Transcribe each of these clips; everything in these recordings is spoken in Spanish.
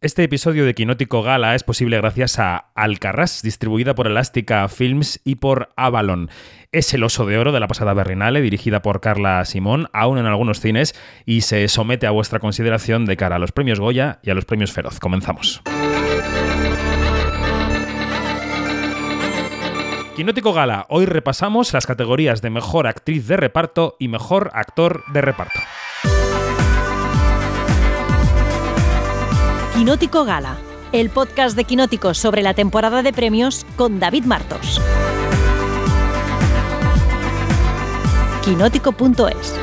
Este episodio de Quinótico Gala es posible gracias a Alcarrás, distribuida por Elástica Films y por Avalon. Es el oso de oro de la pasada Berrinale, dirigida por Carla Simón, aún en algunos cines, y se somete a vuestra consideración de cara a los premios Goya y a los premios Feroz. Comenzamos. Quinótico Gala, hoy repasamos las categorías de Mejor Actriz de Reparto y Mejor Actor de Reparto. Quinótico Gala, el podcast de Quinótico sobre la temporada de premios con David Martos. Quinótico.es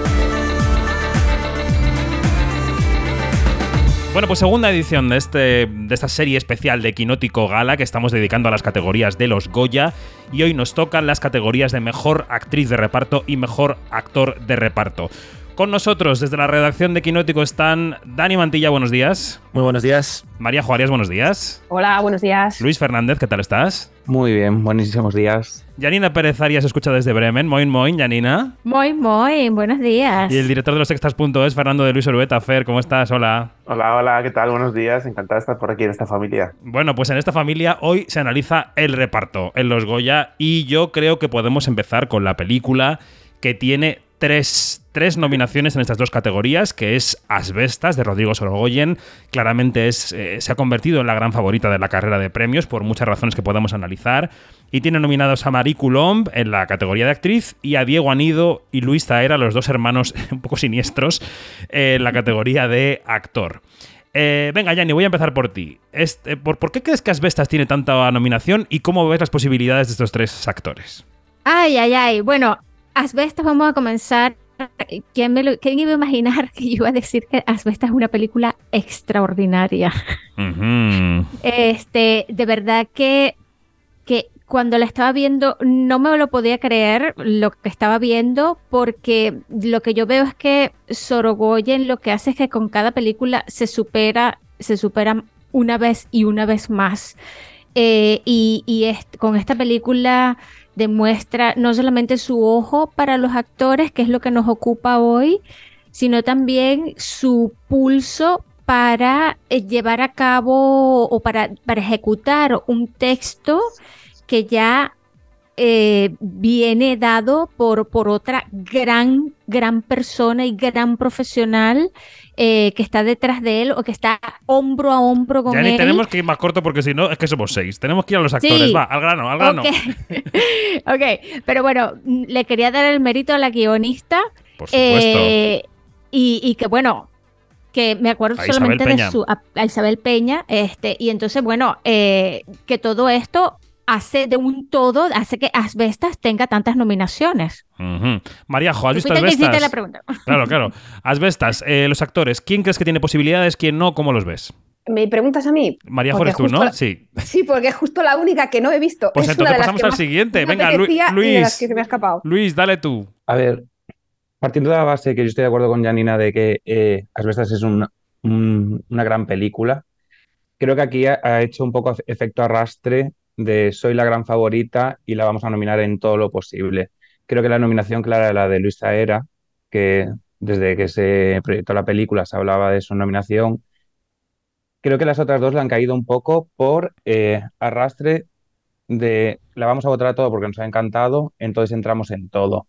Bueno, pues segunda edición de, este, de esta serie especial de Quinótico Gala que estamos dedicando a las categorías de los Goya y hoy nos tocan las categorías de Mejor Actriz de Reparto y Mejor Actor de Reparto. Con nosotros desde la redacción de Quinótico están Dani Mantilla, buenos días. Muy buenos días. María Juárez, buenos días. Hola, buenos días. Luis Fernández, ¿qué tal estás? Muy bien, buenísimos días. Janina Pérez Arias escucha desde Bremen. Moin, moin, Janina. Muy, muy, buenos días. Y el director de los extras.es, Fernando de Luis Orueta. Fer, ¿cómo estás? Hola. Hola, hola, ¿qué tal? Buenos días. Encantada de estar por aquí en esta familia. Bueno, pues en esta familia hoy se analiza el reparto en los Goya y yo creo que podemos empezar con la película que tiene tres, nominaciones en estas dos categorías, que es Asbestas de Rodrigo Sorogoyen. Claramente es, eh, se ha convertido en la gran favorita de la carrera de premios por muchas razones que podemos analizar. Y tiene nominados a Marie Coulomb en la categoría de actriz y a Diego Anido y Luis Taera, los dos hermanos un poco siniestros, en la categoría de actor. Eh, venga, Yanni, voy a empezar por ti. Este, ¿por, ¿Por qué crees que Asbestas tiene tanta nominación y cómo ves las posibilidades de estos tres actores? Ay, ay, ay. Bueno, Asbestas vamos a comenzar. ¿Quién, me lo, ¿Quién iba a imaginar que yo iba a decir que Asbestas es una película extraordinaria? Este, de verdad que, que cuando la estaba viendo no me lo podía creer lo que estaba viendo porque lo que yo veo es que Sorogoyen lo que hace es que con cada película se supera, se supera una vez y una vez más. Eh, y, y con esta película demuestra no solamente su ojo para los actores, que es lo que nos ocupa hoy, sino también su pulso para eh, llevar a cabo o para, para ejecutar un texto que ya eh, viene dado por, por otra gran, gran persona y gran profesional eh, que está detrás de él o que está hombro a hombro con ya él. ni tenemos que ir más corto porque si no es que somos seis. Tenemos que ir a los actores. Va, al grano, al grano. ok, pero bueno, le quería dar el mérito a la guionista. Por supuesto. Eh, y, que bueno, que me acuerdo solamente de su a, Isabel Peña, este, y entonces, bueno, que todo esto hace de un todo, hace que Asbestas tenga tantas nominaciones. María Jo, ¿has visto Asbestas? la pregunta. Claro, claro. Asbestas, eh, los actores, ¿quién crees que tiene posibilidades, quién no, cómo los ves? ¿Me preguntas a mí? María Jo tú, ¿no? Sí. Sí, porque es justo la única que no he visto. Pues entonces pasamos al siguiente. Venga, Luis. Luis, dale tú. A ver, partiendo de la base que yo estoy de acuerdo con Janina de que eh, Asbestas es una gran película, creo que aquí ha hecho un poco efecto arrastre de Soy la gran favorita y la vamos a nominar en todo lo posible. Creo que la nominación clara es la de Luisa Era, que desde que se proyectó la película se hablaba de su nominación. Creo que las otras dos le han caído un poco por eh, arrastre de la vamos a votar a todo porque nos ha encantado, entonces entramos en todo.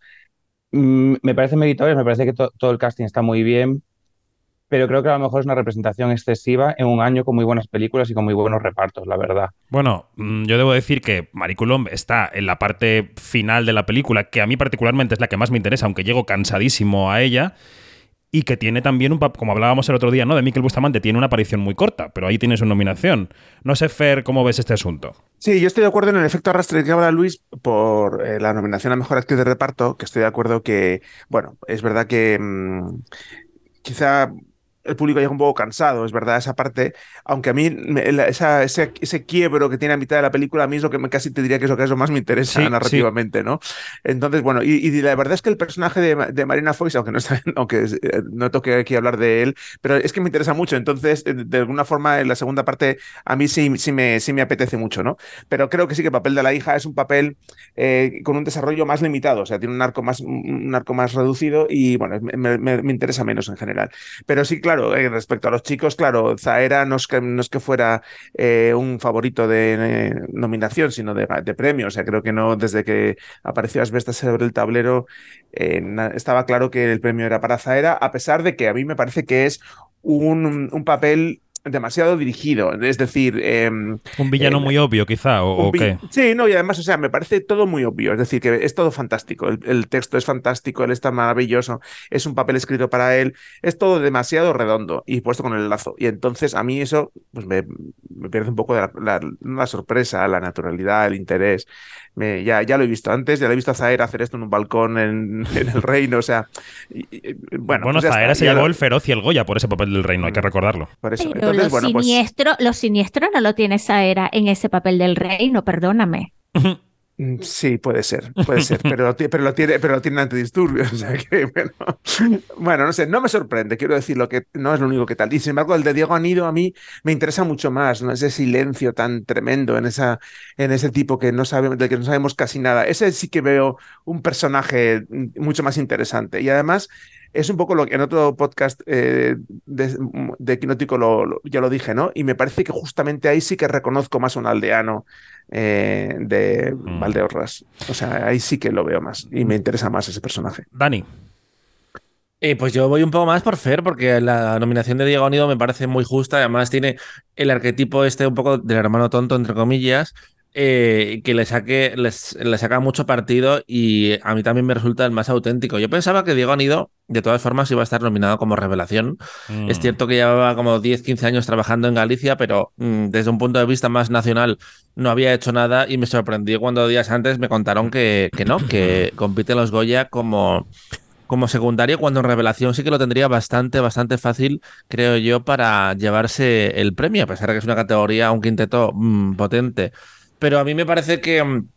Mm, me parece meritorio, me parece que todo el casting está muy bien, pero creo que a lo mejor es una representación excesiva en un año con muy buenas películas y con muy buenos repartos, la verdad. Bueno, mm, yo debo decir que Mariculum está en la parte final de la película, que a mí particularmente es la que más me interesa, aunque llego cansadísimo a ella. Y que tiene también un como hablábamos el otro día, ¿no? De Miquel Bustamante, tiene una aparición muy corta, pero ahí tiene su nominación. No sé, Fer, ¿cómo ves este asunto? Sí, yo estoy de acuerdo en el efecto arrastre que habla Luis por eh, la nominación a Mejor Actriz de Reparto, que estoy de acuerdo que, bueno, es verdad que mm, quizá el público llega un poco cansado, es verdad, esa parte, aunque a mí esa, ese, ese, quiebro que tiene a mitad de la película, a mí es lo que me, casi te diría que es lo que eso más me interesa narrativamente, ¿no? Entonces, bueno, y, la verdad es que el personaje de, Marina Foix, aunque no está, aunque eh, no toque aquí hablar de él, pero es que me interesa mucho, entonces, eh, de alguna forma, en la segunda parte, a mí sí, sí, me, sí me apetece mucho, ¿no? Pero creo que sí que el papel de la hija es un papel eh, con un desarrollo más limitado, o sea, tiene un arco más, un arco más reducido y, bueno, me, me interesa menos en general. Pero sí, claro, claro, eh, respecto a los chicos, claro, Zaera no es que, fuera eh, un favorito de eh, nominación, sino de, de, premio. O sea, creo que no, desde que apareció Asbestas sobre el tablero, estaba claro que el premio era para Zaera, a pesar de que a mí me parece que es un papel demasiado dirigido. Es decir. Eh, un villano eh, muy obvio, quizá, o, o qué. Sí, no, y además, o sea, me parece todo muy obvio. Es decir, que es todo fantástico. El, el, texto es fantástico, él está maravilloso, es un papel escrito para él, es todo demasiado redondo y puesto con el lazo. Y entonces a mí eso pues me, me pierde un poco de la, la, la, sorpresa, la naturalidad, el interés. Me, ya, ya lo he visto antes, ya lo he visto a Zaera hacer esto en un balcón en, en el reino, o sea. Y, y, bueno, bueno pues Zaera está, se llevó lo... el feroz y el Goya por ese papel del reino, hay que recordarlo. Por eso. Pero Entonces, pues siniestro, lo siniestro no lo tiene Saera en ese papel del reino, perdóname. Mm, Sí, puede ser, puede ser, pero, pero, lo tiene, pero lo tiene antidisturbios. O sea que, bueno, bueno, no sé, no me sorprende, quiero decir lo que no es lo único que tal. Y sin embargo, el de Diego Anido a mí me interesa mucho más, ¿no? Ese silencio tan tremendo en, esa, en ese tipo que no sabemos, del que no sabemos casi nada. Ese sí que veo un personaje mucho más interesante. Y además, es un poco lo que en otro podcast eh, de, de, Quinótico lo, lo, ya lo dije, ¿no? Y me parece que justamente ahí sí que reconozco más un aldeano eh, de mm. Valdeorras. O sea, ahí sí que lo veo más y me interesa más ese personaje. Dani. Eh, pues yo voy un poco más por Fer, porque la nominación de Diego Anido me parece muy justa. Además, tiene el arquetipo este un poco del hermano tonto, entre comillas, eh, que le saque, les, le saca mucho partido y a mí también me resulta el más auténtico. Yo pensaba que Diego Anido, de todas formas, iba a estar nominado como revelación. Mm. Es cierto que llevaba como 10, 15 años trabajando en Galicia, pero mm, desde un punto de vista más nacional no había hecho nada y me sorprendí cuando días antes me contaron que, que no, que compite en los Goya como como secundario, cuando en revelación sí que lo tendría bastante, bastante fácil, creo yo, para llevarse el premio, a pesar de que es una categoría, un quinteto mmm, potente. Pero a mí me parece que mmm,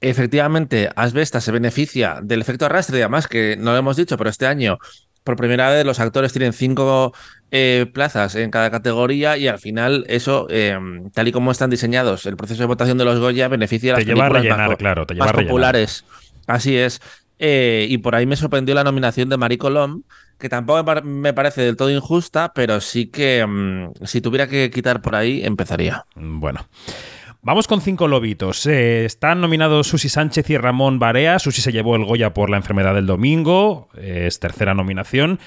efectivamente Asbesta se beneficia del efecto arrastre, y además que no lo hemos dicho, pero este año por primera vez los actores tienen cinco eh, plazas en cada categoría y al final eso, eh, tal y como están diseñados, el proceso de votación de los Goya beneficia a las te películas rellenar, más, claro, te más populares. Así es. Eh, y por ahí me sorprendió la nominación de Marie Colom, que tampoco me parece del todo injusta, pero sí que mmm, si tuviera que quitar por ahí, empezaría. Bueno. Vamos con cinco lobitos. Eh, están nominados Susi Sánchez y Ramón Barea. Susi se llevó el Goya por la enfermedad del domingo, eh, es tercera nominación.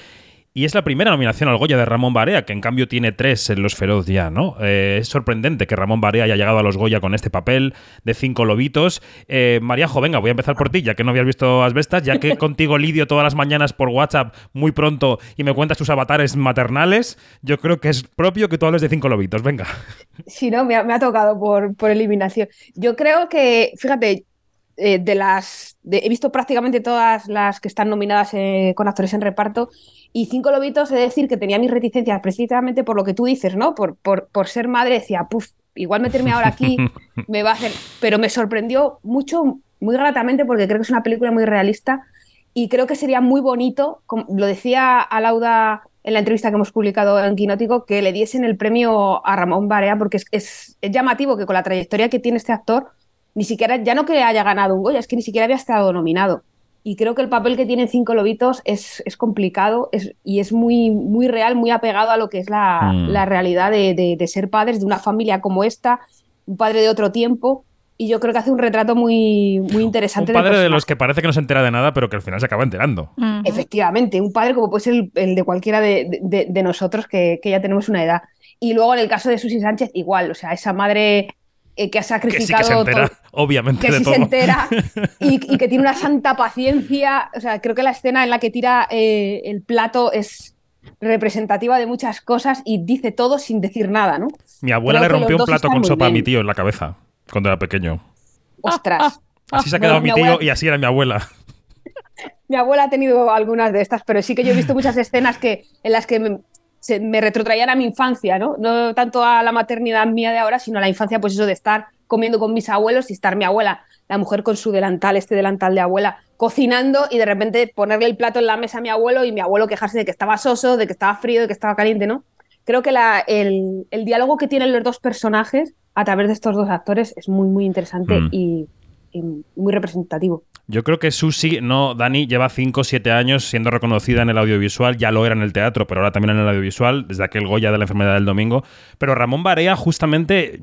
Y es la primera nominación al Goya de Ramón Barea, que en cambio tiene tres en Los Feroz ya, ¿no? Eh, es sorprendente que Ramón Barea haya llegado a los Goya con este papel de cinco lobitos. Eh, Maríajo, venga, voy a empezar por ti, ya que no habías visto Asbestas, ya que contigo lidio todas las mañanas por WhatsApp muy pronto y me cuentas tus avatares maternales, yo creo que es propio que tú hables de cinco lobitos, venga. Sí, no, me ha, me ha tocado por, por eliminación. Yo creo que, fíjate, eh, de las. De, he visto prácticamente todas las que están nominadas eh, con actores en reparto. Y Cinco Lobitos, he de decir que tenía mis reticencias precisamente por lo que tú dices, ¿no? Por, por, por ser madre, decía, puf, igual meterme ahora aquí me va a hacer. Pero me sorprendió mucho, muy gratamente, porque creo que es una película muy realista. Y creo que sería muy bonito, como lo decía Alauda en la entrevista que hemos publicado en Quinótico, que le diesen el premio a Ramón Barea, porque es, es, es llamativo que con la trayectoria que tiene este actor ni siquiera, ya no que haya ganado un Goya, es que ni siquiera había estado nominado. Y creo que el papel que tienen Cinco Lobitos es, es complicado es, y es muy, muy real, muy apegado a lo que es la, mm. la realidad de, de, de, ser padres de una familia como esta, un padre de otro tiempo. Y yo creo que hace un retrato muy, muy interesante. Un padre de los que parece que no se entera de nada, pero que al final se acaba enterando. Uh -huh. Efectivamente, un padre como puede ser el, el de cualquiera de, de nosotros que, que ya tenemos una edad. Y luego en el caso de Susi Sánchez, igual, o sea, esa madre eh, que ha sacrificado que sí que se entera, todo, obviamente que de sí todo. se entera y, y, que tiene una santa paciencia. O sea creo que la escena en la que tira eh, el plato es representativa de muchas cosas y dice todo sin decir nada no mi abuela creo le rompió un plato con sopa bien. a mi tío en la cabeza cuando era pequeño. Ostras. Así se ha quedado bueno, mi tío abuela... y así era mi abuela. Mi abuela ha tenido algunas de estas pero sí que yo he visto muchas escenas que en las que se, me retrotraían a mi infancia, ¿no? No tanto a la maternidad mía de ahora, sino a la infancia, pues eso de estar comiendo con mis abuelos y estar mi abuela, la mujer con su delantal, este delantal de abuela, cocinando y de repente ponerle el plato en la mesa a mi abuelo y mi abuelo quejarse de que estaba soso, de que estaba frío, de que estaba caliente, ¿no? Creo que la, el, el, diálogo que tienen los dos personajes a través de estos dos actores es muy, muy interesante mm. y, muy representativo. Yo creo que Susi, no, Dani, lleva 5 o 7 años siendo reconocida en el audiovisual, ya lo era en el teatro, pero ahora también en el audiovisual, desde aquel Goya de la enfermedad del domingo. Pero Ramón Barea, justamente,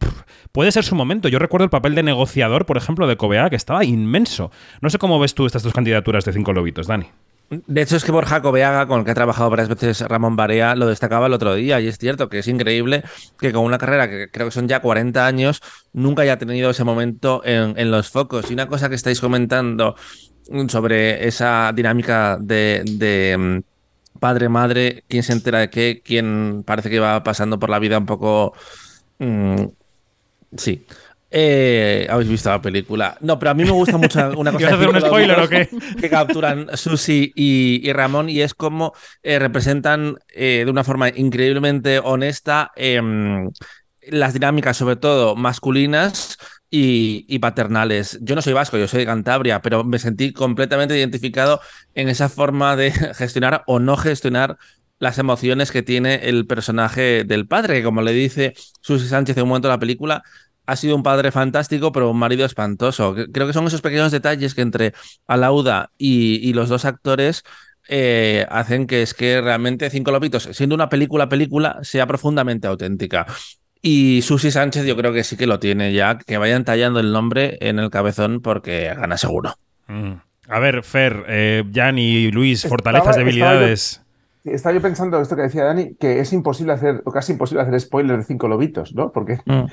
puede ser su momento. Yo recuerdo el papel de negociador, por ejemplo, de Cobea, que estaba inmenso. No sé cómo ves tú estas dos candidaturas de Cinco Lobitos, Dani. De hecho, es que Borja Coveaga, con el que ha trabajado varias veces Ramón Barea, lo destacaba el otro día. Y es cierto que es increíble que con una carrera que creo que son ya 40 años, nunca haya tenido ese momento en, los focos. Y una cosa que estáis comentando sobre esa dinámica de, mm, padre-madre, quién se entera de qué, quién parece que va pasando por la vida un poco... mm, sí. Eh, Habéis visto la película. No, pero a mí me gusta mucho una cosa. ¿Quieres hacer un spoiler o qué? Que capturan Susi y, y Ramón y es como eh, representan eh, de una forma increíblemente honesta em, las dinámicas, sobre todo masculinas y, y paternales. Yo no soy vasco, yo soy de Cantabria, pero me sentí completamente identificado en esa forma de gestionar o no gestionar las emociones que tiene el personaje del padre, que como le dice Susi Sánchez en un momento de la película, ha sido un padre fantástico, pero un marido espantoso. Creo que son esos pequeños detalles que entre Alauda y, y los dos actores eh, hacen que es que realmente Cinco Lobitos, siendo una película película, sea profundamente auténtica. Y Susi Sánchez yo creo que sí que lo tiene ya, que vayan tallando el nombre en el cabezón porque gana seguro. Mm. A ver, Fer, eh, Jan y Luis, Estaba- fortalezas, estaba yo- debilidades. Estaba yo pensando esto que decía Dani, que es imposible hacer, o casi imposible hacer spoiler de Cinco Lobitos, ¿no? Porque Mm.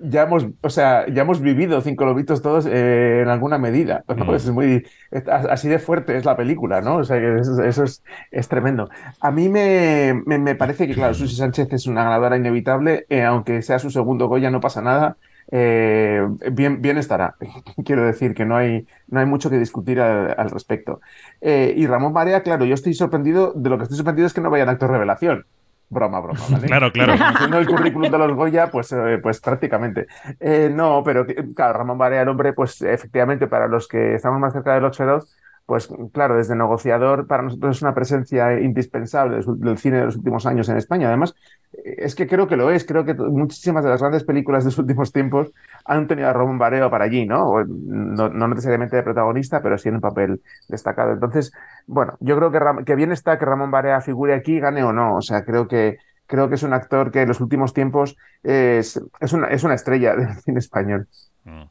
Ya hemos, o sea, ya hemos vivido Cinco Lobitos todos eh, en alguna medida, ¿no? Mm. Es muy, es- así de fuerte es la película, ¿no? O sea, que eso, eso es, es tremendo. A mí me, me, me parece que, claro, Susi Sánchez es una ganadora inevitable, eh, aunque sea su segundo Goya, no pasa nada. eh, bien, bien estará. Quiero decir que no hay, no hay mucho que discutir al, al respecto. Y Ramón Barea, claro, yo estoy sorprendido, de lo que estoy sorprendido es que no vayan actor revelación. Broma, broma, ¿vale? Claro, claro. Conociendo el currículum de los Goya, pues, eh, pues prácticamente. Eh, no, pero claro, Ramón Barea, el hombre, pues efectivamente, para los que estamos más cerca del 8-2, pues claro, desde negociador para nosotros es una presencia indispensable del, cine de los últimos años en España. Además, eh, es que creo que lo es, creo que muchísimas de las grandes películas de los últimos tiempos han tenido a Ramón Barea para allí, ¿no? No, necesariamente de protagonista, pero sí en un papel destacado. Entonces, bueno, yo creo que, que bien está que Ramón Barea figure aquí, gane o no. O sea, creo que, creo que es un actor que en los últimos tiempos es, es, una, es una estrella del cine español. Mm.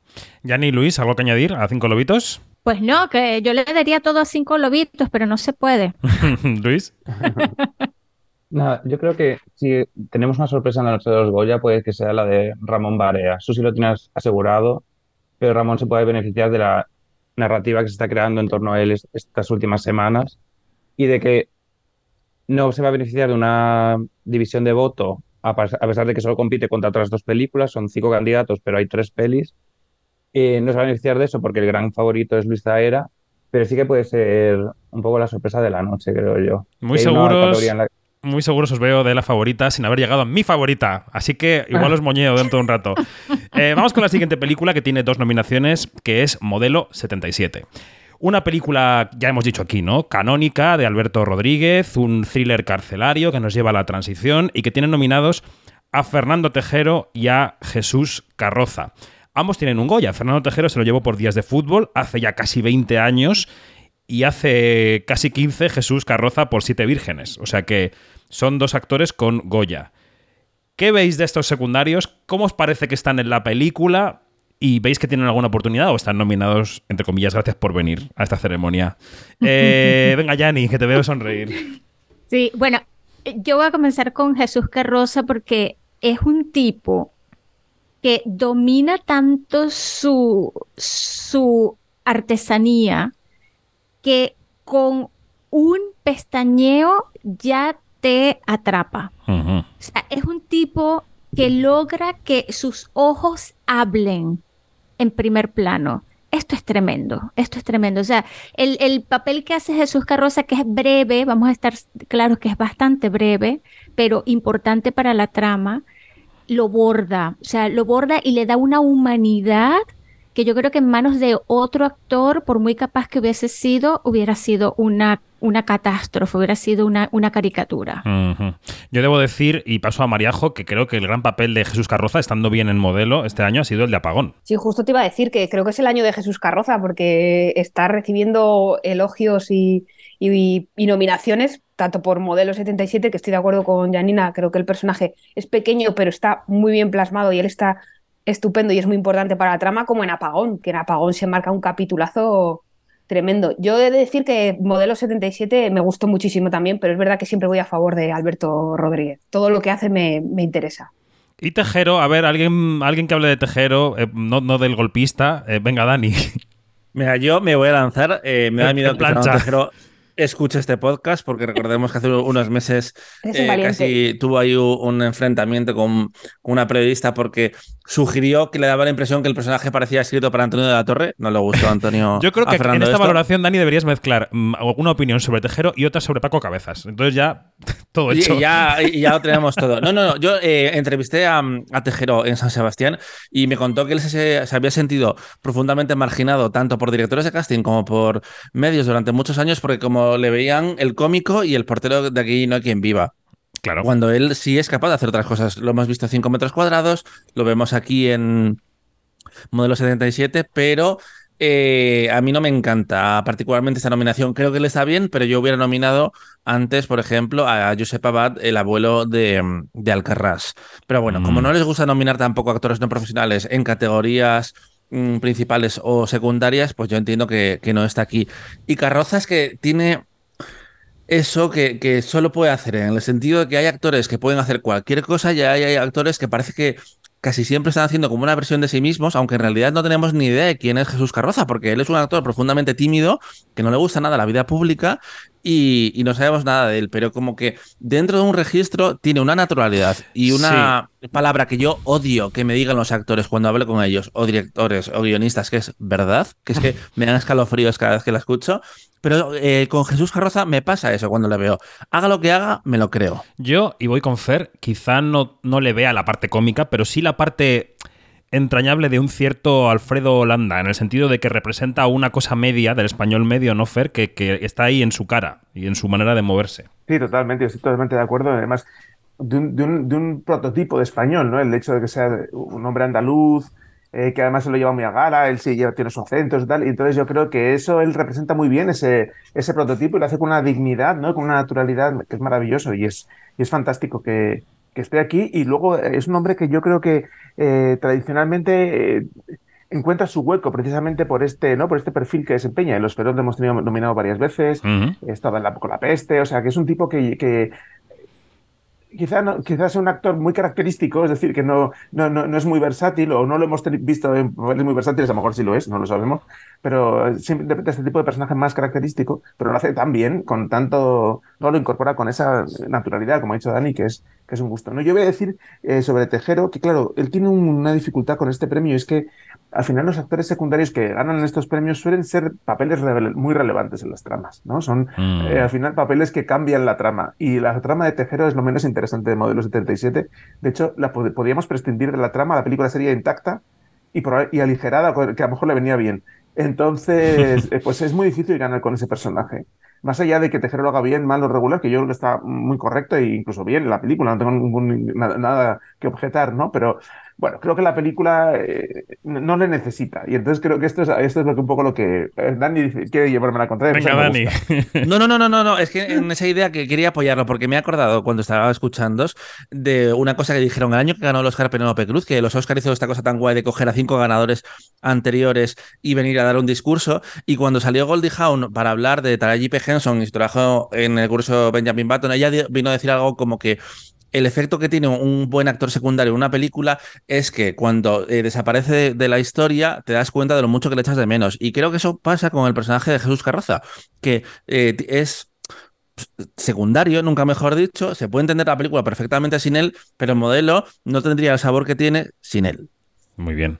Jan y Luis, ¿algo que añadir a Cinco Lobitos? Pues no, que yo le daría todo a cinco lobitos, pero no se puede. Luis. Nada, yo creo que si tenemos una sorpresa en la noche de los Goya, puede que sea la de Ramón Barea. Susi lo tienes asegurado, pero Ramón se puede beneficiar de la narrativa que se está creando en torno a él es- estas últimas semanas y de que no se va a beneficiar de una división de voto, a pesar de que solo compite contra otras dos películas, son cinco candidatos, pero hay tres pelis. Eh, no se va a beneficiar de eso porque el gran favorito es Luis Zaera, pero sí que puede ser un poco la sorpresa de la noche, creo yo. Muy seguros. la- Muy seguros os veo de la favorita sin haber llegado a mi favorita. Así que igual os moñeo dentro de un rato. Eh, vamos con la siguiente película que tiene dos nominaciones, que es Modelo 77. Una película, ya hemos dicho aquí, ¿no? Canónica de Alberto Rodríguez, un thriller carcelario que nos lleva a la transición y que tiene nominados a Fernando Tejero y a Jesús Carroza. Ambos tienen un Goya. Fernando Tejero se lo llevó por días de fútbol hace ya casi 20 años y hace casi 15 Jesús Carroza por Siete Vírgenes. O sea que son dos actores con Goya. ¿Qué veis de estos secundarios? ¿Cómo os parece que están en la película? ¿Y veis que tienen alguna oportunidad o están nominados, entre comillas, gracias por venir a esta ceremonia? Eh, venga, Yanni, que te veo sonreír. Sí, bueno, yo voy a comenzar con Jesús Carroza porque es un tipo que domina tanto su, su artesanía que con un pestañeo ya te atrapa. O sea, es un tipo que logra que sus ojos hablen en primer plano. Esto es tremendo, esto es tremendo. O sea, el, el papel que hace Jesús Carroza, que es breve, vamos a estar claros que es bastante breve, pero importante para la trama, lo borda, o sea, lo borda y le da una humanidad que yo creo que en manos de otro actor, por muy capaz que hubiese sido, hubiera sido una una catástrofe, hubiera sido una, una caricatura. Yo debo decir, y paso a Mariajo, que creo que el gran papel de Jesús Carroza, estando bien en modelo este año, ha sido el de Apagón. Sí, justo te iba a decir que creo que es el año de Jesús Carroza porque está recibiendo elogios y, y- y nominaciones, tanto por Modelo 77, que estoy de acuerdo con Janina, creo que el personaje es pequeño pero está muy bien plasmado y él está estupendo y es muy importante para la trama, como en Apagón, que en Apagón se marca un capitulazo tremendo. Yo he de decir que Modelo 77 me gustó muchísimo también, pero es verdad que siempre voy a favor de Alberto Rodríguez. Todo lo que hace me, me interesa. Y Tejero, a ver, alguien, alguien que hable de Tejero, eh, no, no del golpista. Eh, venga, Dani. Mira, yo me voy a lanzar. eh, me da miedo en que Fernando plancha. Tejero escuche este podcast, porque recordemos que hace unos meses eh, casi tuvo ahí un enfrentamiento con, una periodista porque sugirió que le daba la impresión que el personaje parecía escrito para Antonio de la Torre. No le gustó a Antonio. Yo creo a que en esta esto. valoración, Dani, deberías mezclar mm, alguna opinión sobre Tejero y otra sobre Paco Cabezas. Entonces ya todo hecho. y ya, y ya lo tenemos todo. No, no, no. Yo eh, entrevisté a, a Tejero en San Sebastián y me contó que él se, se había sentido profundamente marginado tanto por directores de casting como por medios durante muchos años porque como le veían el cómico y el portero de aquí no hay quien viva. Claro. Cuando él sí es capaz de hacer otras cosas. Lo hemos visto a 5 metros cuadrados, lo vemos aquí en Modelo 77, pero eh, a mí no me encanta particularmente esta nominación. Creo que le está bien, pero yo hubiera nominado antes, por ejemplo, a Josep Abad, el abuelo de, de Alcarrás. Pero bueno, como Mm. no les gusta nominar tampoco a actores no profesionales en categorías principales o secundarias, pues yo entiendo que, no está aquí. Y Carroza es que tiene eso que, que solo puede hacer, en el sentido de que hay actores que pueden hacer cualquier cosa y hay, hay actores que parece que casi siempre están haciendo como una versión de sí mismos, aunque en realidad no tenemos ni idea de quién es Jesús Carroza, porque él es un actor profundamente tímido, que no le gusta nada la vida pública y, y no sabemos nada de él, pero como que dentro de un registro tiene una naturalidad y una palabra que yo odio que me digan los actores cuando hablo con ellos, o directores o guionistas, que es verdad, que es que me dan escalofríos cada vez que la escucho. Pero eh, con Jesús Carroza me pasa eso cuando le veo. Haga lo que haga, me lo creo. Yo, y voy con Fer, quizá no, no le vea la parte cómica, pero sí la parte entrañable de un cierto Alfredo Holanda, en el sentido de que representa una cosa media del español medio, ¿no, Fer? Que, que está ahí en su cara y en su manera de moverse. Sí, totalmente, yo estoy totalmente de acuerdo. Además, de un, de un- de un prototipo de español, ¿no? El hecho de que sea un hombre andaluz, eh, que además se lo lleva muy a gala, él sí lleva, tiene su acento y tal. Y entonces yo creo que eso él representa muy bien ese, ese prototipo y lo hace con una dignidad, ¿no? Con una naturalidad que es maravilloso y es, y es fantástico que, que esté aquí. Y luego es un hombre que yo creo que eh, tradicionalmente eh, encuentra su hueco precisamente por este, ¿no? Por este perfil que desempeña. En Los Feroz lo hemos tenido nominado varias veces estaba en la, con la peste, o sea, que es un tipo que, que quizá quizás sea un actor muy característico, es decir, que no, no, no, no es muy versátil o no lo hemos visto en papeles muy versátiles, a lo mejor sí lo es, no lo sabemos, pero siempre este tipo de personaje más característico, pero lo hace tan bien, con tanto, no lo incorpora con esa naturalidad, como ha dicho Dani, que es, que es un gusto. ¿no? Yo voy a decir eh, sobre Tejero que, claro, él tiene un- una dificultad con este premio, es que al final los actores secundarios que ganan estos premios suelen ser papeles muy relevantes en las tramas, ¿no? Son Mm. eh, al final papeles que cambian la trama. Y la trama de Tejero es lo menos interesante de Modelo 77. De hecho, la pod- podríamos prescindir de la trama, la película sería intacta y, aligerada, que a lo mejor le venía bien. Entonces, eh, pues es muy difícil ganar con ese personaje. Más allá de que Tejero lo haga bien, mal o regular, que yo creo que está muy correcto e incluso bien en la película, no tengo ningún, nada, nada que objetar, ¿no? Pero bueno, creo que la película eh, no le necesita. Y entonces creo que esto es, esto es lo que un poco lo que eh, Dani dice, quiere llevarme a la contraria. Venga, Dani. No, no, no, no, no, no. Es que en esa idea que quería apoyarlo, porque me he acordado cuando estaba escuchando de una cosa que dijeron el año que ganó el Oscar Penélope Cruz, que los Oscar hizo esta cosa tan guay de coger a cinco ganadores anteriores y venir a dar un discurso. Y cuando salió Goldie Hawn para hablar de Taraji P. Henson y su trabajo en el curso Benjamin Button, ella vino a decir algo como que el efecto que tiene un buen actor secundario en una película es que cuando eh, desaparece de, la historia te das cuenta de lo mucho que le echas de menos. Y creo que eso pasa con el personaje de Jesús Carroza, que eh, es secundario, nunca mejor dicho, se puede entender la película perfectamente sin él, pero el modelo no tendría el sabor que tiene sin él. Muy bien.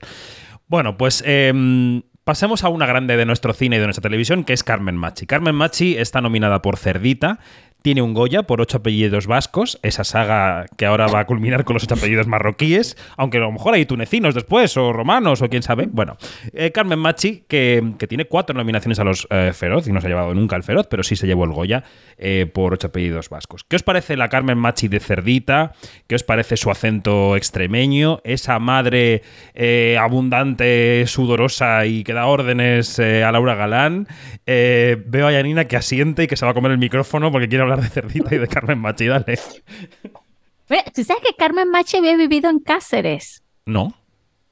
Bueno, pues em, pasemos a una grande de nuestro cine y de nuestra televisión, que es Carmen Machi. Carmen Machi está nominada por Cerdita, tiene un Goya por ocho apellidos vascos, esa saga que ahora va a culminar con los ocho apellidos marroquíes, aunque a lo mejor hay tunecinos después, o romanos, o quién sabe. Bueno, eh, Carmen Machi, que, que, tiene cuatro nominaciones a los eh, Feroz, y no se ha llevado nunca el Feroz, pero sí se llevó el Goya eh, por ocho apellidos vascos. ¿Qué os parece la Carmen Machi de Cerdita? ¿Qué os parece su acento extremeño? Esa madre eh, abundante, sudorosa y que da órdenes eh, a Laura Galán. Veo a Yanina que asiente y que se va a comer el micrófono porque quiere hablar de Cerdita y de Carmen Machi. Dale. ¿Tú sabes que Carmen Machi había vivido en Cáceres? No.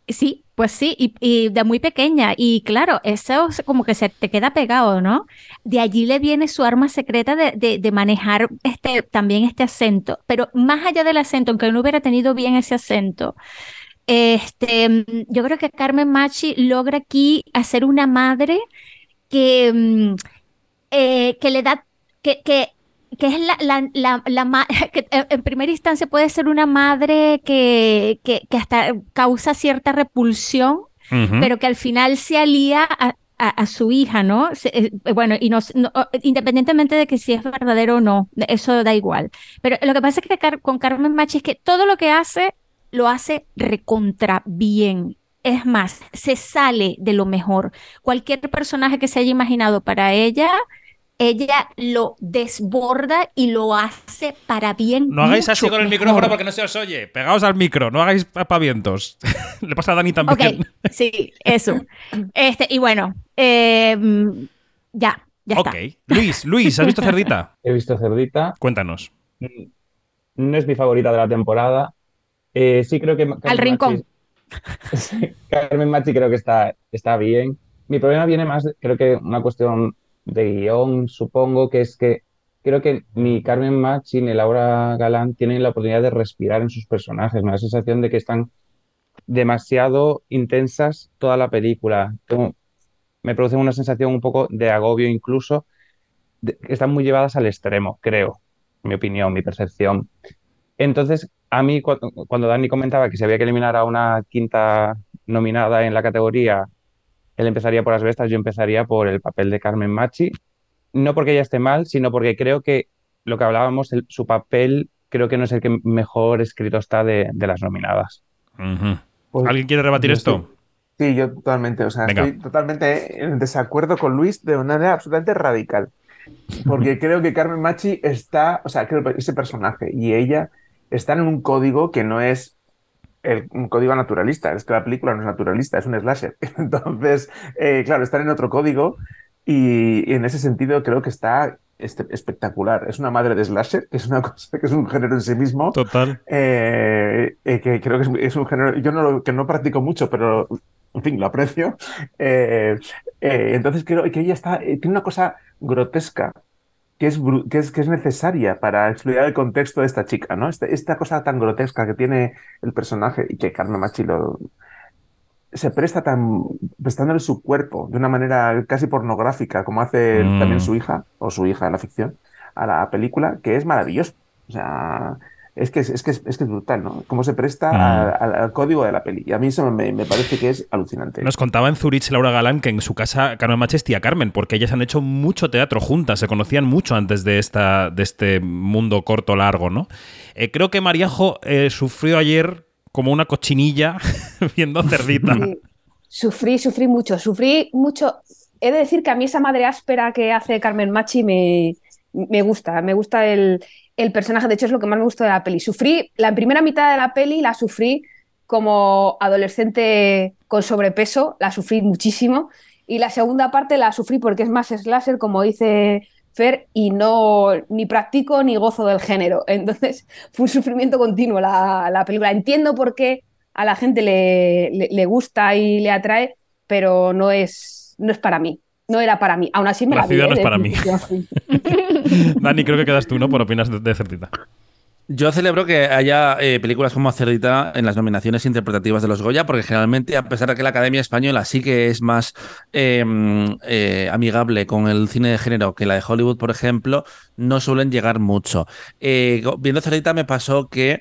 Sí, pues sí, y, de muy pequeña. Y claro, eso como que se te queda pegado, ¿no? De allí le viene su arma secreta de, de, manejar este, también este acento. Pero más allá del acento, aunque no hubiera tenido bien ese acento, este, yo creo que Carmen Machi logra aquí hacer una madre que, eh, que le da, que que es la, la, la, la que en primera instancia puede ser una madre que, que, que hasta causa cierta repulsión, uh -huh. pero que al final se alía a, a, a su hija, ¿no? Se, eh, bueno, y no, no, independientemente de que si es verdadero o no, eso da igual. Pero lo que pasa es que Car con Carmen Machi es que todo lo que hace, lo hace recontra bien. Es más, se sale de lo mejor. Cualquier personaje que se haya imaginado para ella, ella lo desborda y lo hace para bien. No hagáis así con el mejor. micrófono porque no se os oye. Pegaos al micro, no hagáis pavientos. Le pasa a Dani también. Okay. Sí, eso. Este, y bueno, eh, ya, ya okay. está. Luis, Luis, ¿has visto Cerdita? He visto Cerdita. Cuéntanos. No es mi favorita de la temporada. Eh, sí creo que... Carmen al rincón. Machi, Carmen Machi creo que está, está bien. Mi problema viene más, creo que una cuestión de guion, supongo, que es que creo que ni Carmen Machi ni Laura Galán tienen la oportunidad de respirar en sus personajes. Me da la sensación de que están demasiado intensas toda la película. Me produce una sensación un poco de agobio incluso. Están muy llevadas al extremo, creo, mi opinión, mi percepción. Entonces, a mí cuando, cuando Dani comentaba que se había que eliminar a una quinta nominada en la categoría él empezaría por las bestas, yo empezaría por el papel de Carmen Machi. No porque ella esté mal, sino porque creo que lo que hablábamos, el, su papel creo que no es el que mejor escrito está de, de las nominadas. Uh -huh. pues, ¿Alguien quiere rebatir esto? Sí, sí, yo totalmente. O sea, Venga. estoy totalmente en desacuerdo con Luis de una manera absolutamente radical. Porque creo que Carmen Machi está, o sea, creo que ese personaje y ella están en un código que no es el, un código naturalista. Es que la película no es naturalista, es un slasher. Entonces, eh, claro, están en otro código y, y, en ese sentido creo que está este, espectacular. Es una madre de slasher, que es una cosa que es un género en sí mismo. Total. Eh, eh, que creo que es, es, un género, yo no lo, que no practico mucho, pero en fin, lo aprecio. Eh, entonces creo que ella está, tiene una cosa grotesca que es, que, es, que es necesaria para explicar el contexto de esta chica, ¿no? Esta, esta cosa tan grotesca que tiene el personaje y que Carmen Machi lo, se presta tan prestándole su cuerpo de una manera casi pornográfica, como hace mm. también su hija, o su hija en la ficción, a la película, que es maravilloso. O sea, es que es, es, que es, es, que es brutal, ¿no? Cómo se presta mm. al, al, código de la peli. Y a mí eso me, me, parece que es alucinante. Nos contaba en Zurich Laura Galán que en su casa Carmen Machi es tía Carmen, porque ellas han hecho mucho teatro juntas, se conocían mucho antes de, esta, de este mundo corto largo, ¿no? Eh, creo que Mariajo eh, sufrió ayer como una cochinilla viendo cerdita. Sí. Sufrí, sufrí mucho, sufrí mucho. He de decir que a mí esa madre áspera que hace Carmen Machi me, me gusta, me gusta el, el personaje, de hecho es lo que más me gustó de la peli. Sufrí, la primera mitad de la peli la sufrí como adolescente con sobrepeso, la sufrí muchísimo, y la segunda parte la sufrí porque es más slasher, como dice Fer, y no ni practico ni gozo del género. Entonces fue un sufrimiento continuo la, la película. Entiendo por qué a la gente le, le, le, gusta y le atrae, pero no es, no es para mí. No era para mí. Aún así me la, la ciudad vi, no es para mí. Dani, creo que quedas tú, ¿no? Por opinas de, de Cerdita. Yo celebro que haya eh, películas como Cerdita en las nominaciones interpretativas de los Goya, porque generalmente, a pesar de que la Academia Española sí que es más eh, eh, amigable con el cine de género que la de Hollywood, por ejemplo, no suelen llegar mucho. Eh, viendo Cerdita me pasó que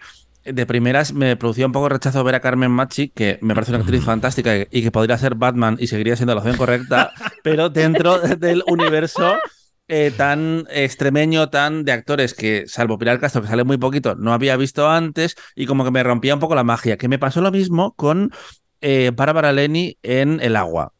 de primeras me producía un poco rechazo ver a Carmen Machi, que me parece una actriz fantástica y que podría ser Batman y seguiría siendo la opción correcta, pero dentro del universo eh, tan extremeño, tan de actores que, salvo Pilar Castro, que sale muy poquito, no había visto antes y como que me rompía un poco la magia. Que me pasó lo mismo con eh, Bárbara Leni en El Agua.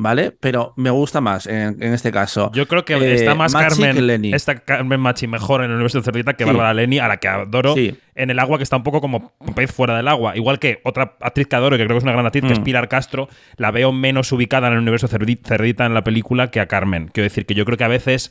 ¿Vale? Pero me gusta más en, en este caso. Yo creo que Eh, está más Machi que Carmen, está Carmen Machi mejor en el universo de Cerdita que Sí. Bárbara Leni, a la que adoro Sí. en el agua, que está un poco como pez fuera del agua. Igual que otra actriz que adoro, que creo que es una gran actriz, que es Mm. Pilar Castro, la veo menos ubicada en el universo Cerdi- Cerdita en la película que a Carmen. Quiero decir que yo creo que a veces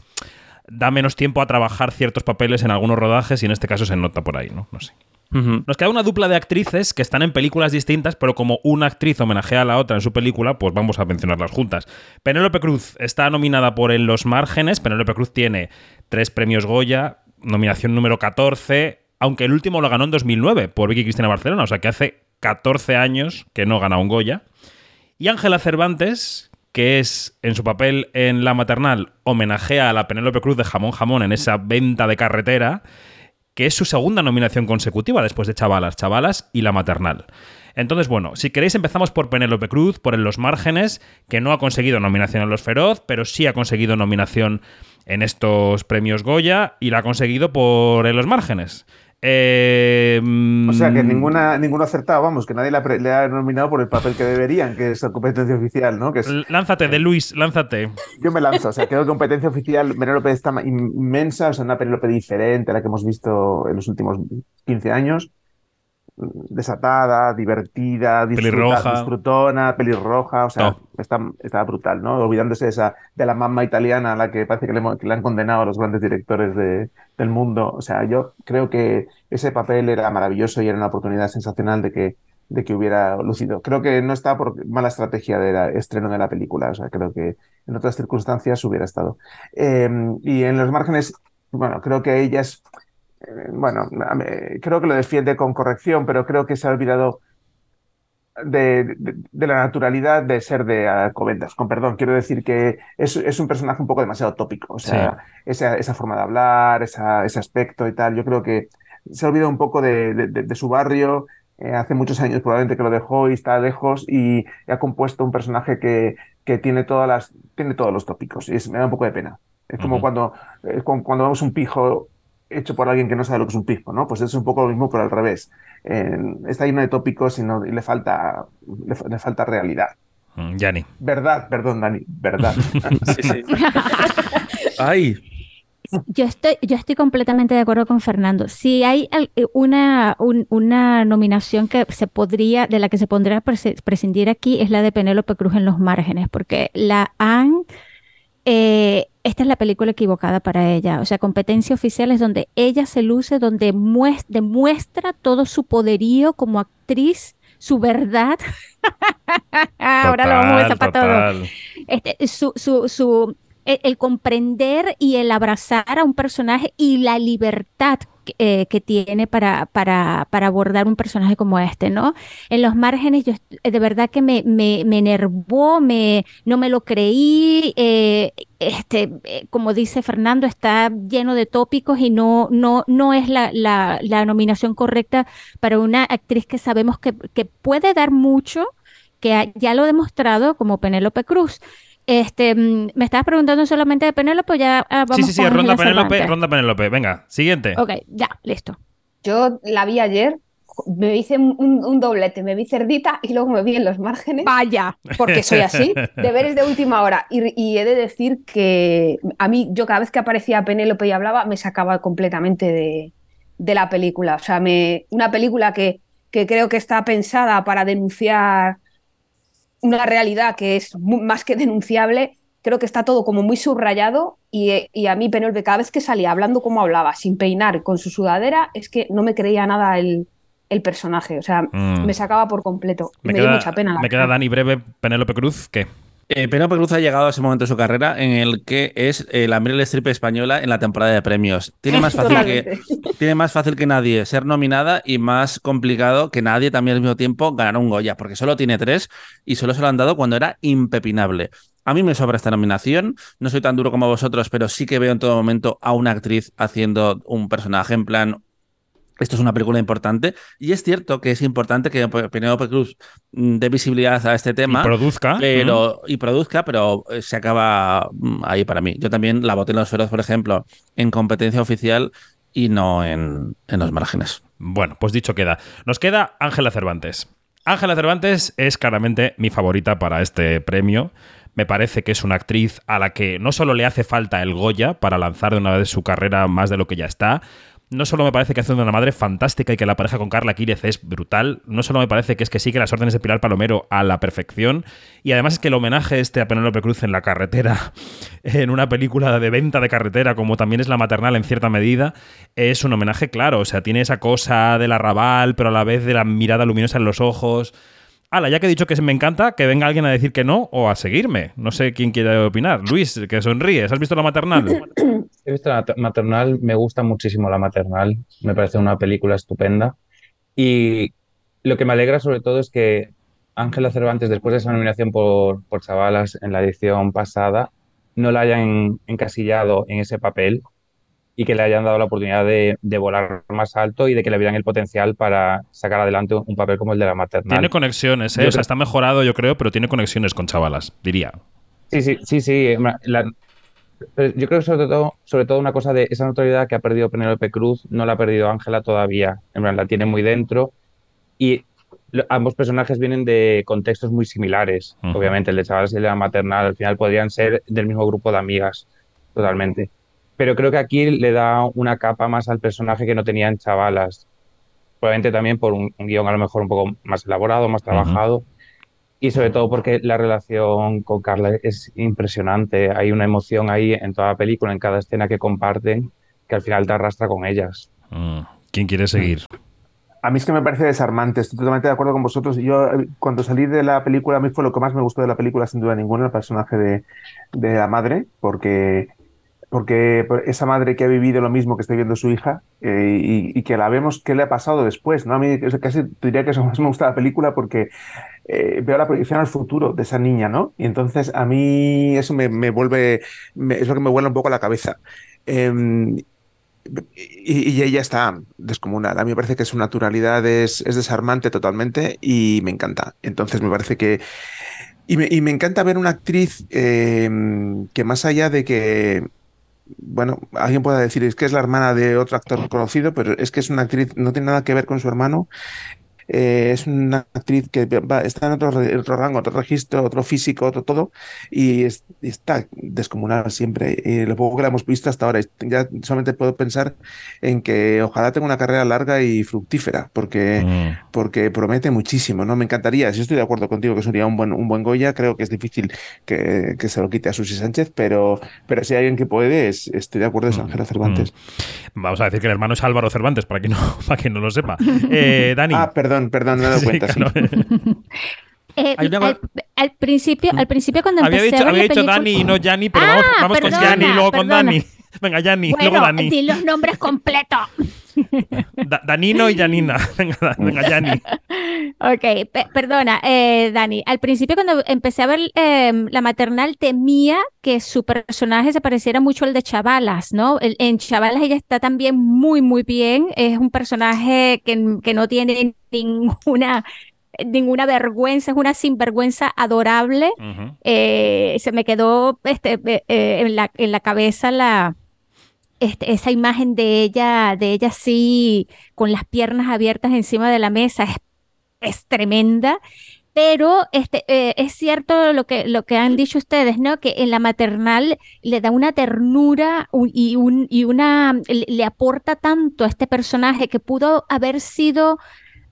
da menos tiempo a trabajar ciertos papeles en algunos rodajes y en este caso se nota por ahí, ¿no? No sé. Nos queda una dupla de actrices que están en películas distintas, pero como una actriz homenajea a la otra en su película, pues vamos a mencionarlas juntas. Penélope Cruz está nominada por En los márgenes. Penélope Cruz tiene tres premios Goya, nominación número 14, aunque el último lo ganó en 2009 por Vicky Cristina Barcelona, o sea que hace 14 años que no gana un Goya. Y Ángela Cervantes, que es en su papel en La Maternal, homenajea a la Penélope Cruz de Jamón Jamón en esa venta de carretera, que es su segunda nominación consecutiva después de Chavalas, Chavalas y La Maternal. Entonces, bueno, si queréis empezamos por Penélope Cruz, por En los márgenes, que no ha conseguido nominación en Los Feroz, pero sí ha conseguido nominación en estos premios Goya y la ha conseguido por En los márgenes. Eh, O sea que mm, ninguna, ninguno acertado, vamos, que nadie le ha, pre- le ha nominado por el papel que deberían, que es la competencia oficial, ¿no? Que es, Lánzate, de Luis, lánzate. yo me lanzo, o sea, creo que competencia oficial, Penélope está inmensa, o sea, una Penélope diferente a la que hemos visto en los últimos 15 años. Desatada, divertida, disfruta- Pelirroja. disfrutona, pelirroja, o sea, Todo. está, está brutal, ¿no? Olvidándose de, esa, de la mamá italiana a la que parece que le, hemos- que le han condenado a los grandes directores de- del mundo. O sea, yo creo que ese papel era maravilloso y era una oportunidad sensacional de que, de que hubiera lucido. Creo que no está por mala estrategia de la estreno de la película, o sea, creo que en otras circunstancias hubiera estado. Eh, y en los márgenes, bueno, creo que ella es, bueno, creo que lo defiende con corrección, pero creo que se ha olvidado de, de- de la naturalidad de ser de Alcobendas. Con perdón, quiero decir que es, es un personaje un poco demasiado tópico. O sea, esa, esa forma de hablar, esa- ese aspecto y tal. Yo creo que se ha olvidado un poco de, su barrio. eh, hace muchos años probablemente que lo dejó y está lejos y ha compuesto un personaje que, que tiene, todas las, tiene todos los tópicos. Y es- me da un poco de pena. Es como cuando, eh, cu- cuando vemos un pijo hecho por alguien que no sabe lo que es un pijo, ¿no? Pues es un poco lo mismo, pero al revés. Eh, está lleno de tópicos y, no- y le, falta, le, le falta realidad. Mm, Yanni. Verdad, perdón, Dani, verdad. Sí, sí. Ay, Yo estoy, yo estoy completamente de acuerdo con Fernando. Si hay una, un- una nominación que se podría, de la que se pondría a prese- prescindir aquí, es la de Penélope Cruz en los márgenes, porque la han, eh, esta es la película equivocada para ella. O sea, competencia oficial es donde ella se luce, donde mues- demuestra todo su poderío como actriz, su verdad. Ahora lo vamos a besar para todo este, su, su, su, el, comprender y el abrazar a un personaje y la libertad que, eh, que tiene para, para, para abordar un personaje como este, ¿no? En los márgenes, yo de verdad que me, me, me enervó, me, no me lo creí, eh, este, eh, como dice Fernando, está lleno de tópicos y no, no, no es la, la, la nominación correcta para una actriz que sabemos que, que puede dar mucho, que ya lo ha demostrado como Penélope Cruz. Este, mm, me estabas preguntando solamente de Penélope, ya ah, vamos Sí, sí, sí, con ronda Penélope, Cervantes? ronda Penélope. Venga, siguiente. Ok, ya, listo. Yo la vi ayer, me hice un, un- un doblete, me vi cerdita y luego me vi en los márgenes. Vaya. porque soy así, deberes de última hora. Y, y he de decir que a mí, yo cada vez que aparecía Penélope y hablaba, me sacaba completamente de, de la película. O sea, me, una película que, que creo que está pensada para denunciar una realidad que es más que denunciable. Creo que está todo como muy subrayado y, y a mí Penélope cada vez que salía hablando como hablaba, sin peinar, con su sudadera, es que no me creía nada el, el personaje. O sea, Mm. me sacaba por completo. Me, me, dio queda, mucha pena. me queda. Dani breve, Penélope Cruz, ¿qué? Eh, Penélope Cruz ha llegado a ese momento de su carrera en el que es eh, la Meryl Streep española en la temporada de premios. Tiene más, fácil que, tiene más fácil que nadie ser nominada y más complicado que nadie también al mismo tiempo ganar un Goya, porque solo tiene tres y solo se lo han dado cuando era impepinable. A mí me sobra esta nominación, no soy tan duro como vosotros, pero sí que veo en todo momento a una actriz haciendo un personaje en plan esto es una película importante y es cierto que es importante que Penélope Cruz mm, dé visibilidad a este tema. Y produzca. Pero, y produzca, pero eh, se acaba mm, ahí para mí. Yo también la boté en los feroz, por ejemplo, en competencia oficial y no en, en los márgenes. Bueno, pues dicho queda. Nos queda Ángela Cervantes. Ángela Cervantes es claramente mi favorita para este premio. Me parece que es una actriz a la que no solo le hace falta el Goya para lanzar de una vez su carrera más de lo que ya está, no solo me parece que hace una madre fantástica y que la pareja con Carla Quírez es brutal, no solo me parece que es que sigue las órdenes de Pilar Palomero a la perfección, y además es que el homenaje este a Penélope Cruz en la carretera, en una película de venta de carretera, como también es la maternal en cierta medida, es un homenaje claro, o sea, tiene esa cosa del arrabal, pero a la vez de la mirada luminosa en los ojos. Hala, ya que he dicho que me encanta, que venga alguien a decir que no o a seguirme. No sé quién quiere opinar. Luis, que sonríes. ¿Has visto la maternal? He visto la maternal, me gusta muchísimo la maternal. Me parece una película estupenda. Y lo que me alegra sobre todo es que Ángela Cervantes, después de esa nominación por, por Chavalas en la edición pasada, no la hayan encasillado en ese papel y que le hayan dado la oportunidad de, volar más alto y de que le vieran el potencial para sacar adelante un papel como el de la maternal. Tiene conexiones, ¿eh? o sea, está mejorado yo creo, pero tiene conexiones con chavalas, diría. Sí, sí, sí, sí. Yo creo que sobre todo, sobre todo una cosa de esa notoriedad que ha perdido Penélope Cruz, no la ha perdido Ángela todavía. En la tiene muy dentro y ambos personajes vienen de contextos muy similares. Obviamente, el de chavalas y el de la maternal al final podrían ser del mismo grupo de amigas, totalmente pero creo que aquí le da una capa más al personaje que no tenía en Chavalas. Probablemente también por un, guion a lo mejor un poco más elaborado, más trabajado. Y sobre todo porque la relación con Carla es impresionante. Hay una emoción ahí en toda la película, en cada escena que comparten, que al final te arrastra con ellas. Mm. ¿Quién quiere seguir? A mí es que me parece desarmante, estoy totalmente de acuerdo con vosotros. Yo, eh, cuando salí de la película, a mí fue lo que más me gustó de la película, sin duda ninguna, el personaje de, de la madre, porque porque esa madre que ha vivido lo mismo que está viviendo su hija eh, y, que la vemos qué le ha pasado después, ¿no? A mí casi diría que eso más me gusta la película porque eh, veo la proyección al futuro de esa niña, ¿no? Y entonces a mí eso me, vuelve, es lo que me vuela un poco la cabeza. Em, y, ella está descomunal. A mí me parece que su naturalidad es, desarmante totalmente y me encanta. Entonces me parece que... Y me, encanta ver una actriz em, que más allá de que bueno, alguien puede decir, es que es la hermana de otro actor conocido, pero es que es una actriz, no tiene nada que ver con su hermano, eh, es una actriz que está en otro, rango, otro registro, otro físico, otro todo, y, está descomunal siempre. Y lo poco que la hemos visto hasta ahora, ya solamente puedo pensar en que ojalá tenga una carrera larga y fructífera, porque, mm. porque promete muchísimo, ¿no? Me encantaría, si estoy de acuerdo contigo que sería un buen, un buen Goya, creo que es difícil que, se lo quite a Susi Sánchez, pero, pero si hay alguien que puede, estoy de acuerdo, es mm. Ángela Cervantes. Mm. Vamos a decir que el hermano es Álvaro Cervantes, para quien no, para quien no lo sepa. Eh, Dani. Ah, perdón perdón, no me cuenta. Eh, al, principio, al principio cuando había empecé dicho, había dicho Dani y no Yanni, pero vamos, ah, vamos con Yanni y luego con Dani. Venga, Yanni, luego Dani. Di los nombres completos. Danino y Janina. Venga, venga Yanni. ok, perdona, eh, Dani. Al principio, cuando empecé a ver em, la maternal, temía que su personaje se pareciera mucho al de Chavalas, ¿no? en Chavalas ella está también muy, muy bien. Es un personaje que, que no tiene ninguna ninguna vergüenza, es una sinvergüenza adorable. Eh, se me quedó este, eh, eh, en, la, en la cabeza la, este, esa imagen de ella, de ella así, con las piernas abiertas encima de la mesa, es, es tremenda. Pero este, es cierto lo que, lo que han dicho ustedes, ¿no? Que en la maternal le da una ternura y, un, y una le aporta tanto a este personaje que pudo haber sido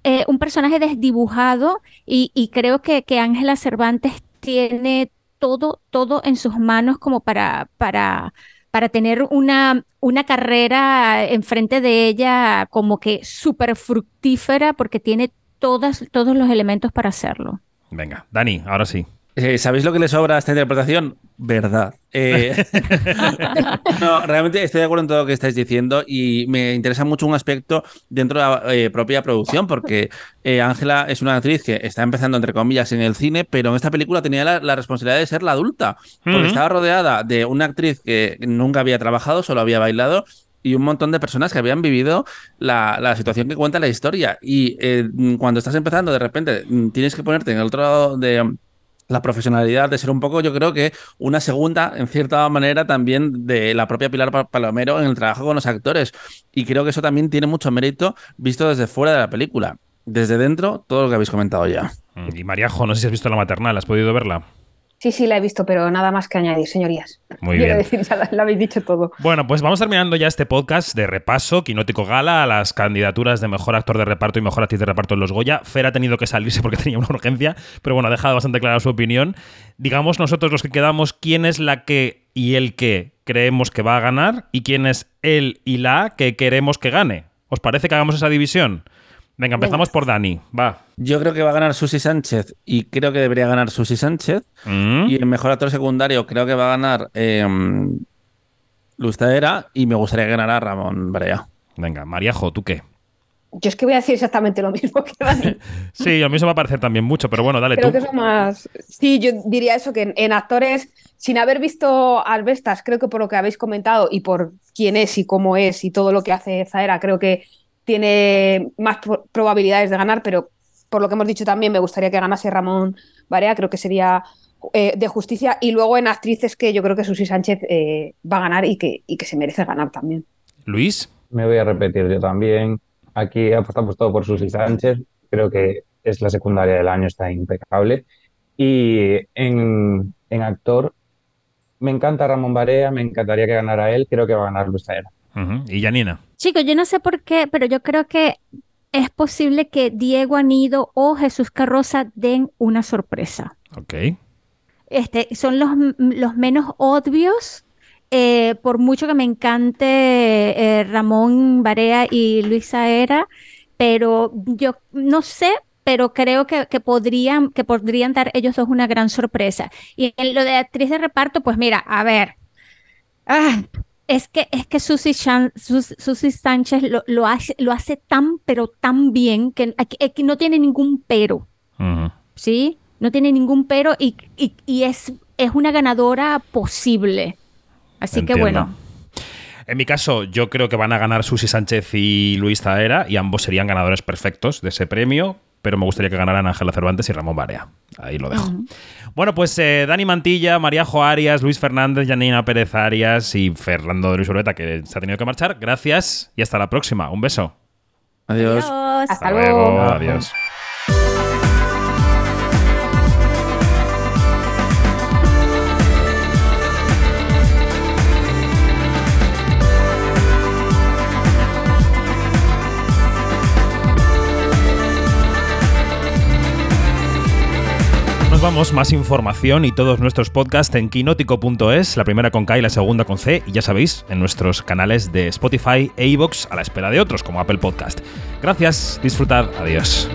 eh, un personaje desdibujado y, creo que Ángela Cervantes tiene todo, todo en sus manos como para, para, para tener una, una carrera enfrente de ella como que súper fructífera porque tiene todas, todos los elementos para hacerlo. Venga, Dani, ahora sí. Eh, ¿Sabéis lo que le sobra a esta interpretación? Verdad. Eh, no, realmente estoy de acuerdo en todo lo que estáis diciendo y me interesa mucho un aspecto dentro de la eh, propia producción, porque Ángela es una actriz que está empezando, entre comillas, en el cine, pero en esta película tenía la, responsabilidad de ser la adulta, porque estaba rodeada de una actriz que nunca había trabajado, solo había bailado y un montón de personas que habían vivido la, la situación que cuenta la historia. Y eh, cuando estás empezando, de repente tienes que ponerte en el otro lado de la profesionalidad, de ser un poco, yo creo que una segunda, en cierta manera, también de la propia Pilar Palomero en el trabajo con los actores. Y creo que eso también tiene mucho mérito visto desde fuera de la película. Desde dentro, todo lo que habéis comentado ya. Y Mariajo, no sé si has visto la maternal, ¿has podido verla? Sí, sí, la he visto, pero nada más que añadir, señorías. Muy Quiero bien. decir, ya lo habéis dicho todo. Bueno, pues vamos terminando ya este podcast de repaso, Quinótico Gala, a las candidaturas de mejor actor de reparto y mejor actriz de reparto en los Goya. Fer ha tenido que salirse porque tenía una urgencia, pero bueno, ha dejado bastante clara su opinión. Digamos nosotros los que quedamos, quién es la que y el que creemos que va a ganar y quién es el y la que queremos que gane. ¿Os parece que hagamos esa división? Venga, empezamos por Dani. Va. Yo creo que va a ganar Susi Sánchez y creo que debería ganar Susi Sánchez. Mm. Y el mejor actor secundario creo que va a ganar eh, Luz Taera y me gustaría que ganara Ramón Barea. Venga, Mariajo, ¿tú qué? Yo es que voy a decir exactamente lo mismo que Dani. Sí, a mí eso me va a parecer también mucho, pero bueno, dale Creo tú. que es lo más. Sí, yo diría eso, que en, en actores, sin haber visto Albestas, creo que por lo que habéis comentado y por quién es y cómo es y todo lo que hace Zaera, creo que tiene más pro- probabilidades de ganar, pero por lo que hemos dicho también, me gustaría que ganase Ramón Barea, creo que sería eh, de justicia. Y luego en actrices que yo creo que Susi Sánchez eh, va a ganar y que, y que se merece ganar también. Luis. Me voy a repetir yo también. Aquí apostamos todo por Susi Sánchez. Creo que es la secundaria del año, está impecable. Y en, en actor, me encanta Ramón Barea, me encantaría que ganara él. Creo que va a ganar Luis Taera. Ujú. Y Janina. Chicos, yo no sé por qué, pero yo creo que es posible que Diego Anido o Jesús Carroza den una sorpresa. Ok. Este, son los, los menos obvios, eh, por mucho que me encante eh, Ramón Barea y Luisa Era, pero yo no sé, pero creo que, que podrían, que podrían dar ellos dos una gran sorpresa. Y en lo de actriz de reparto, pues mira, a ver. Ah, es que, es que Susi, Chan- Sus- Susi Sánchez lo, lo hace, lo hace tan, pero tan bien que aquí- aquí no tiene ningún pero. ¿sí? No tiene ningún pero y, y- y es, es una ganadora posible. Así que bueno, En mi caso, yo creo que van a ganar Susi Sánchez y Luis Zaera, y ambos serían ganadores perfectos de ese premio, pero me gustaría que ganaran Ángela Cervantes y Ramón Barea. Ahí lo dejo. Bueno, pues eh, Dani Mantilla, Maríajo Arias, Luis Fernández, Janina Pérez Arias y Fernando de Luis Urbeta, que se ha tenido que marchar. Gracias y hasta la próxima. Un beso. Adiós. adiós. Hasta luego. Adiós. Más información y todos nuestros podcasts en quinótico.es, la primera con K y la segunda con C, y ya sabéis, en nuestros canales de Spotify e iVoox a la espera de otros como Apple Podcast. Gracias, disfrutad, adiós.